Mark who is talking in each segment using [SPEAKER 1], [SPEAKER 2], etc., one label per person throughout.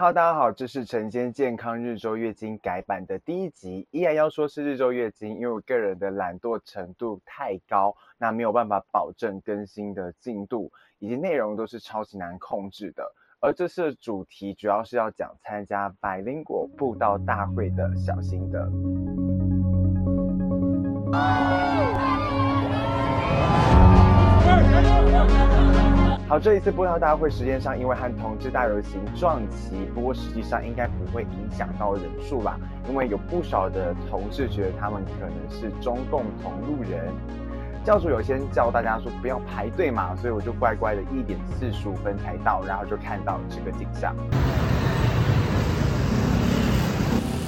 [SPEAKER 1] Hello，大家好，这是晨间健康日周月经改版的第一集。依然要说是日周月经，因为我个人的懒惰程度太高，那没有办法保证更新的进度，以及内容都是超级难控制的。而这次的主题主要是要讲参加百灵果布道大会的小心得。好，这一次布道大会时间上，因为和同志大游行撞期，不过实际上应该不会影响到人数吧，因为有不少的同志觉得他们可能是中共同路人。教主有先教大家说不要排队嘛，所以我就乖乖的一点四十五分才到，然后就看到这个景象。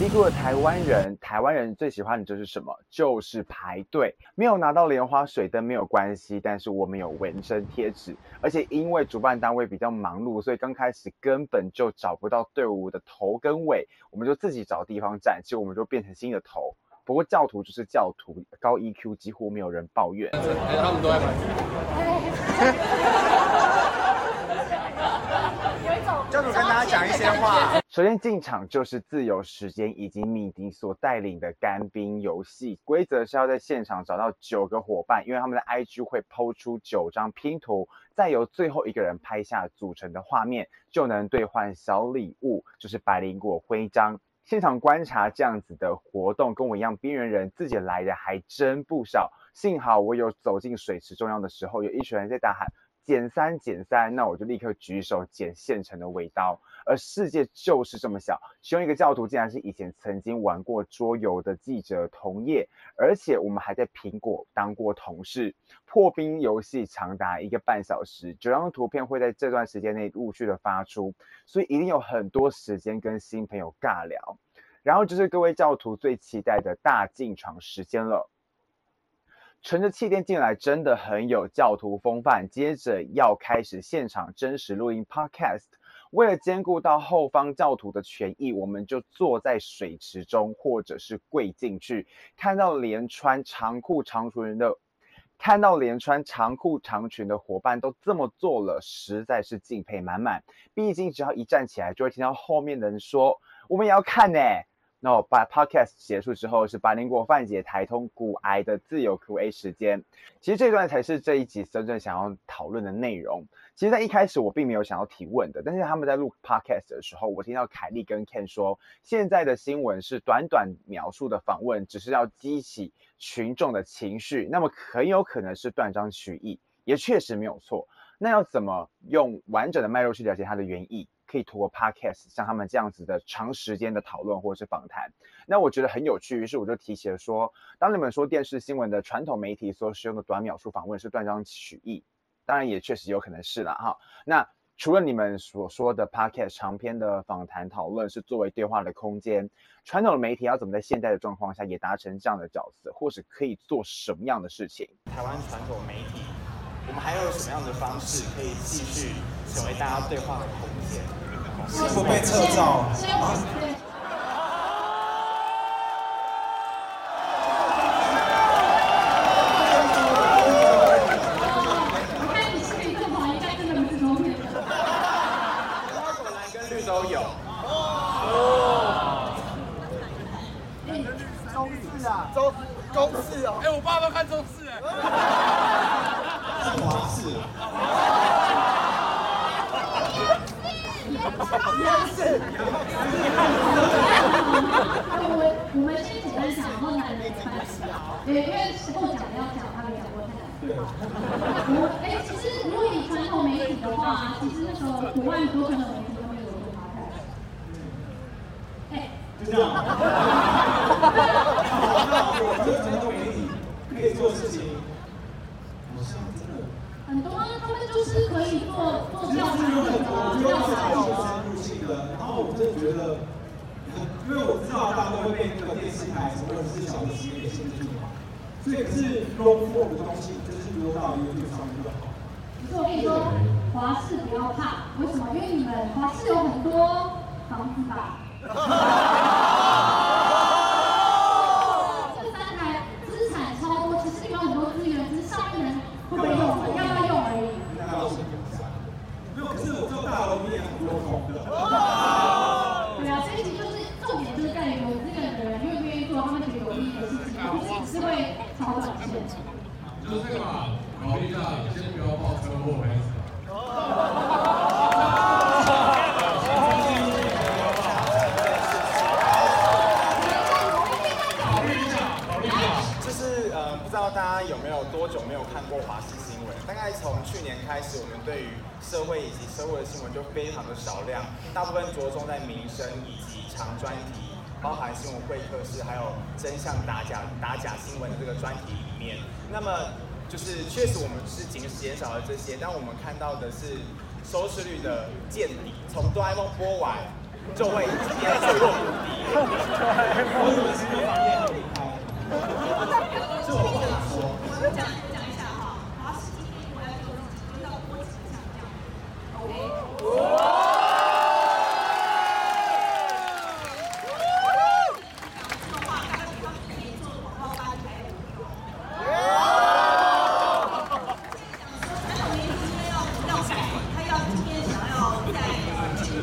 [SPEAKER 1] 低估了台湾人，台湾人最喜欢的就是什么？就是排队。没有拿到莲花水灯没有关系，但是我们有纹身贴纸，而且因为主办单位比较忙碌，所以刚开始根本就找不到队伍的头跟尾，我们就自己找地方站，其实我们就变成新的头。不过教徒就是教徒，高 EQ 几乎没有人抱怨。他们都在 教主跟大家讲一些话。首先进场就是自由时间以及米迪所带领的干冰游戏，规则是要在现场找到九个伙伴，因为他们的 IG 会抛出九张拼图，再由最后一个人拍下组成的画面，就能兑换小礼物，就是百灵果徽章。现场观察这样子的活动，跟我一样边缘人自己来的还真不少。幸好我有走进水池中央的时候，有一群人在大喊。减三减三，那我就立刻举手捡现成的尾刀。而世界就是这么小，其中一个教徒竟然是以前曾经玩过桌游的记者同业，而且我们还在苹果当过同事。破冰游戏长达一个半小时，九张图片会在这段时间内陆续的发出，所以一定有很多时间跟新朋友尬聊。然后就是各位教徒最期待的大进场时间了。乘着气垫进来真的很有教徒风范。接着要开始现场真实录音 Podcast，为了兼顾到后方教徒的权益，我们就坐在水池中，或者是跪进去，看到连穿长裤长裙的，看到连穿长裤长裙的伙伴都这么做了，实在是敬佩满满。毕竟只要一站起来，就会听到后面的人说：“我们也要看呢。”那我把 podcast 结束之后，是百灵果范姐台通股癌的自由 Q&A 时间。其实这段才是这一集真正想要讨论的内容。其实，在一开始我并没有想要提问的，但是他们在录 podcast 的时候，我听到凯莉跟 Ken 说，现在的新闻是短短描述的访问，只是要激起群众的情绪，那么很有可能是断章取义，也确实没有错。那要怎么用完整的脉络去了解它的原意？可以通过 podcast 像他们这样子的长时间的讨论或者是访谈，那我觉得很有趣，于是我就提起了说，当你们说电视新闻的传统媒体所使用的短秒数访问是断章取义，当然也确实有可能是了哈。那除了你们所说的 podcast 长篇的访谈讨论是作为对话的空间，传统的媒体要怎么在现在的状况下也达成这样的角色，或是可以做什么样的事情？
[SPEAKER 2] 台湾传统媒体，我们还有什么样的方式可以继续成为大家对话的空间？是否被撤照？
[SPEAKER 3] 我看你视频这么好，应该真的不是周片的。
[SPEAKER 2] 果然跟绿都有。
[SPEAKER 3] 哦。
[SPEAKER 4] 中视啊，中中视哦。哎，我爸都看中视哎。
[SPEAKER 2] 华视。
[SPEAKER 3] 我我们先简单讲，然后来来分析啊。因为时候讲要讲，他没讲过太多。哎，其实如果以传统媒体的话，其实那时候国外很多传统媒体都没有做发展。哎，就这样。
[SPEAKER 2] 我觉得传统媒体可以做事情，
[SPEAKER 3] 很多，他们就是可以做做教育的，教材。
[SPEAKER 5] 然后我真的觉得，因为我知道大家都会被那个电视台或者是小时时间给限制嘛，所以可是 long form 的东西就是多到 YouTube 上面就好。
[SPEAKER 3] 可是我跟你说，华视不要怕，为什么？因为你们华视有很多房子吧。
[SPEAKER 5] 就是嘛，考虑一下，先不要报车
[SPEAKER 6] 祸为止。
[SPEAKER 1] 不知道大家有没有多
[SPEAKER 2] 久没有看过华视新闻？大概从去年开始，我们对于社会以及社会的新闻就非常的少量，大部分着重在民生以及长专题包含新闻会客室，还有真相打假打假新闻的这个专题里面。那么就是确实我们是减减少了这些，但我们看到的是 收视率的见底，从哆啦 A 梦播完就会直接坠落谷底。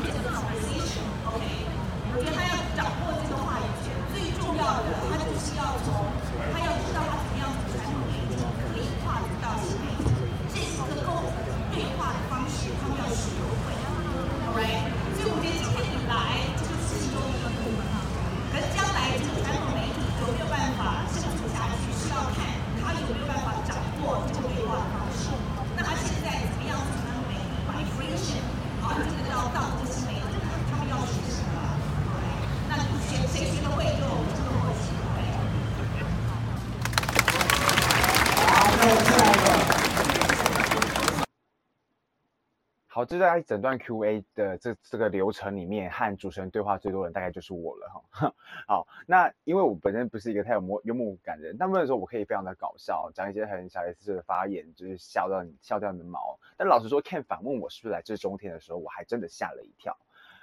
[SPEAKER 1] incident. 这在整段 Q&A 的这这个流程里面，和主持人对话最多的人大概就是我了哈。好，那因为我本身不是一个太有幽幽默感的人，但不能说我可以非常的搞笑，讲一些很小 S 的发言，就是笑到你笑掉你的毛。但老实说，Ken 反问我是不是来自中天的时候，我还真的吓了一跳。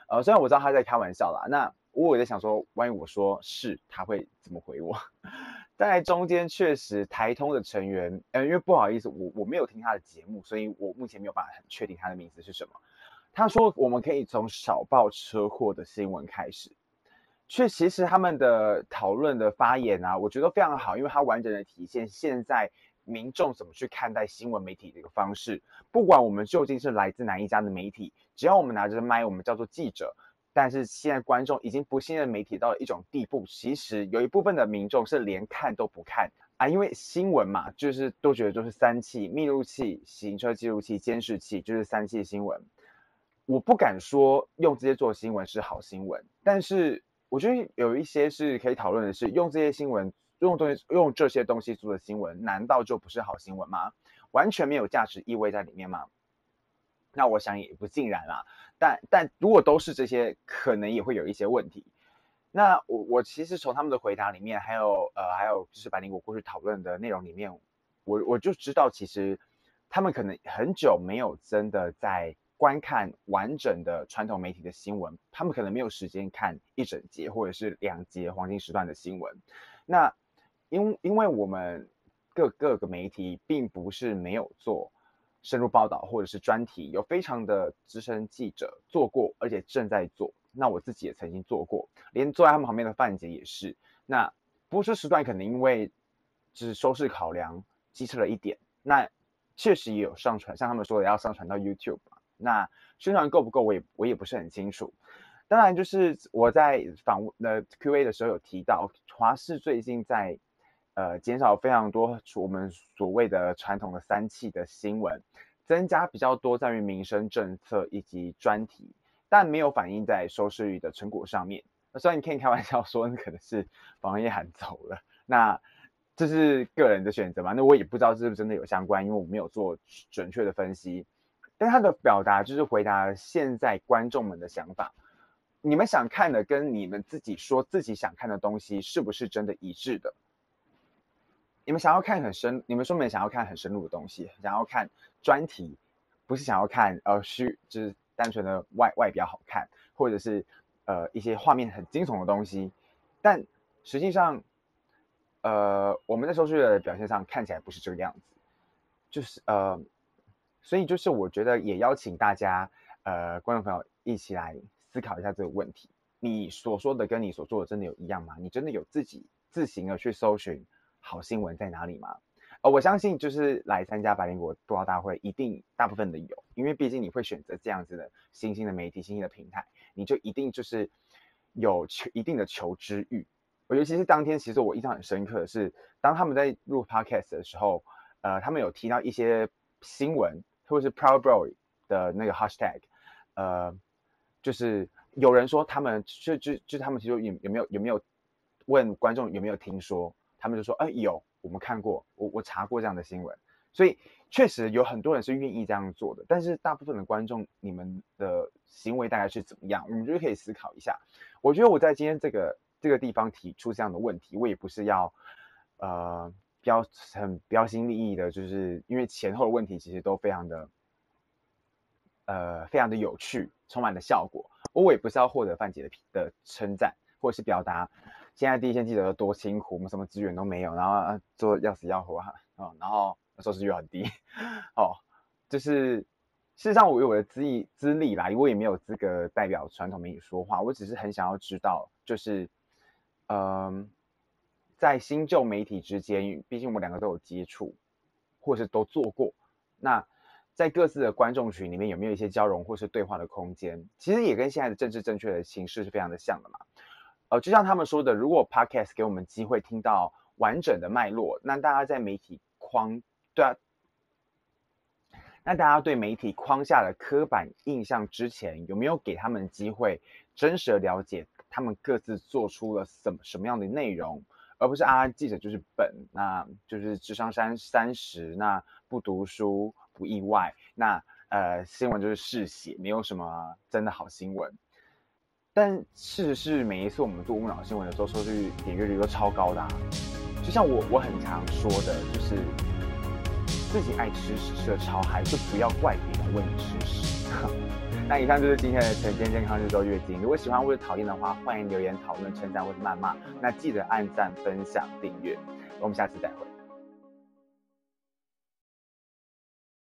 [SPEAKER 1] 呃，虽然我知道他在开玩笑啦，那我也在想说，万一我说是，他会怎么回我？在中间确实台通的成员，呃，因为不好意思，我我没有听他的节目，所以我目前没有办法很确定他的名字是什么。他说我们可以从少报车祸的新闻开始，却其实他们的讨论的发言啊，我觉得非常好，因为它完整的体现现在民众怎么去看待新闻媒体的一个方式。不管我们究竟是来自哪一家的媒体，只要我们拿着麦，我们叫做记者。但是现在观众已经不信任媒体到了一种地步，其实有一部分的民众是连看都不看啊，因为新闻嘛，就是都觉得就是三气：密录器、行车记录器、监视器，就是三气新闻。我不敢说用这些做新闻是好新闻，但是我觉得有一些是可以讨论的是，用这些新闻、用东西、用这些东西做的新闻，难道就不是好新闻吗？完全没有价值意味在里面吗？那我想也不尽然啦。但但如果都是这些，可能也会有一些问题。那我我其实从他们的回答里面，还有呃还有就是白灵果过去讨论的内容里面，我我就知道其实他们可能很久没有真的在观看完整的传统媒体的新闻，他们可能没有时间看一整节或者是两节黄金时段的新闻。那因因为我们各各个媒体并不是没有做。深入报道或者是专题，有非常的资深记者做过，而且正在做。那我自己也曾经做过，连坐在他们旁边的范姐也是。那播出时段可能因为就是收视考量，机车了一点。那确实也有上传，像他们说的要上传到 YouTube。那宣传够不够，我也我也不是很清楚。当然，就是我在访问的 Q&A 的时候有提到，华视最近在。呃，减少非常多我们所谓的传统的三器的新闻，增加比较多在于民生政策以及专题，但没有反映在收视率的成果上面。虽然你可以开玩笑说，那可能是王一涵走了，那这是个人的选择嘛？那我也不知道是不是真的有相关，因为我没有做准确的分析。但他的表达就是回答现在观众们的想法，你们想看的跟你们自己说自己想看的东西是不是真的一致的？你们想要看很深，你们说没想要看很深入的东西，想要看专题，不是想要看呃虚，就是单纯的外外表好看，或者是呃一些画面很惊悚的东西，但实际上，呃我们在收视的表现上看起来不是这个样子，就是呃，所以就是我觉得也邀请大家呃观众朋友一起来思考一下这个问题，你所说的跟你所做的真的有一样吗？你真的有自己自行的去搜寻？好新闻在哪里吗？呃，我相信就是来参加百灵果播报大会，一定大部分的有，因为毕竟你会选择这样子的新兴的媒体、新兴的平台，你就一定就是有求一定的求知欲。我尤其是当天，其实我印象很深刻的是，当他们在录 podcast 的时候，呃，他们有提到一些新闻，或者是 Proud Boy 的那个 Hashtag，呃，就是有人说他们就就就他们其实有有没有有没有问观众有没有听说，他们就说，哎，有，我们看过，我我查过这样的新闻，所以确实有很多人是愿意这样做的，但是大部分的观众，你们的行为大概是怎么样？我们就可以思考一下。我觉得我在今天这个这个地方提出这样的问题，我也不是要呃。标很标新立异的，就是因为前后的问题其实都非常的，呃，非常的有趣，充满了效果。我也不是要获得范姐的的称赞，或者是表达现在第一线记者有多辛苦，我们什么资源都没有，然后做要死要活哈，哦，然后收视率很低，哦，就是事实上我有我的资历资历啦，我也没有资格代表传统媒体说话，我只是很想要知道，就是，嗯、在新旧媒体之间，毕竟我们两个都有接触，或是都做过。那在各自的观众群里面，有没有一些交融或是对话的空间？其实也跟现在的政治正确的形式是非常的像的嘛。呃，就像他们说的，如果 Podcast 给我们机会听到完整的脉络，那大家在媒体框，对啊，那大家对媒体框下的刻板印象之前，有没有给他们机会真实的了解他们各自做出了什么什么样的内容？而不是啊，记者就是本，那就是智商三三十，那不读书不意外，那呃新闻就是嗜血，没有什么真的好新闻。但事实是，每一次我们做无脑新闻的时候，收视率点阅率都超高的。就像我我很常说的，就是自己爱吃屎吃的超嗨，就不要怪别人为你吃屎。那以上就是今天的晨间健康日周月经。如果喜欢或者讨厌的话，欢迎留言讨论、称赞或者谩骂。那记得按赞、分享、订阅。我们下次再会。